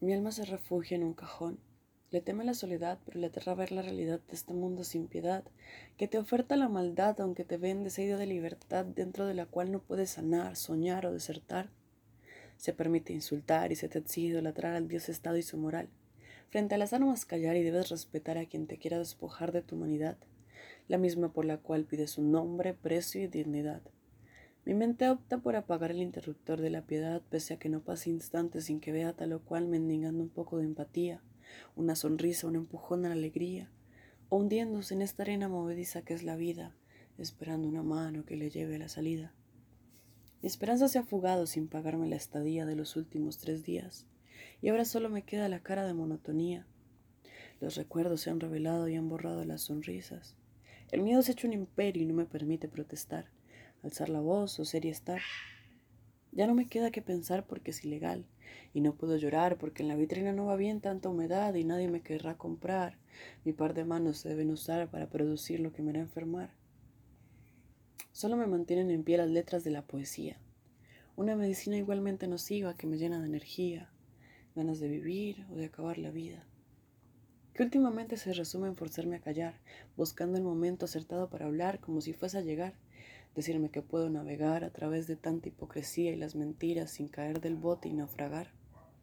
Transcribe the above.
Mi alma se refugia en un cajón. Le teme la soledad, pero le aterra ver la realidad de este mundo sin piedad, que te oferta la maldad aunque te vende esa de libertad dentro de la cual no puedes sanar, soñar o desertar. Se permite insultar y se te exige idolatrar al Dios Estado y su moral. Frente a las armas callar y debes respetar a quien te quiera despojar de tu humanidad, la misma por la cual pides un nombre, precio y dignidad. Mi mente opta por apagar el interruptor de la piedad, pese a que no pase instante sin que vea tal o cual mendigando un poco de empatía, una sonrisa, un empujón a la alegría, o hundiéndose en esta arena movediza que es la vida, esperando una mano que le lleve a la salida. Mi esperanza se ha fugado sin pagarme la estadía de los últimos tres días, y ahora solo me queda la cara de monotonía. Los recuerdos se han revelado y han borrado las sonrisas. El miedo se ha hecho un imperio y no me permite protestar alzar la voz o ser y estar. Ya no me queda que pensar porque es ilegal, y no puedo llorar porque en la vitrina no va bien tanta humedad y nadie me querrá comprar. Mi par de manos se deben usar para producir lo que me hará enfermar. Solo me mantienen en pie las letras de la poesía, una medicina igualmente nociva que me llena de energía, ganas de vivir o de acabar la vida, que últimamente se resume en forzarme a callar, buscando el momento acertado para hablar como si fuese a llegar, decirme que puedo navegar a través de tanta hipocresía y las mentiras sin caer del bote y naufragar.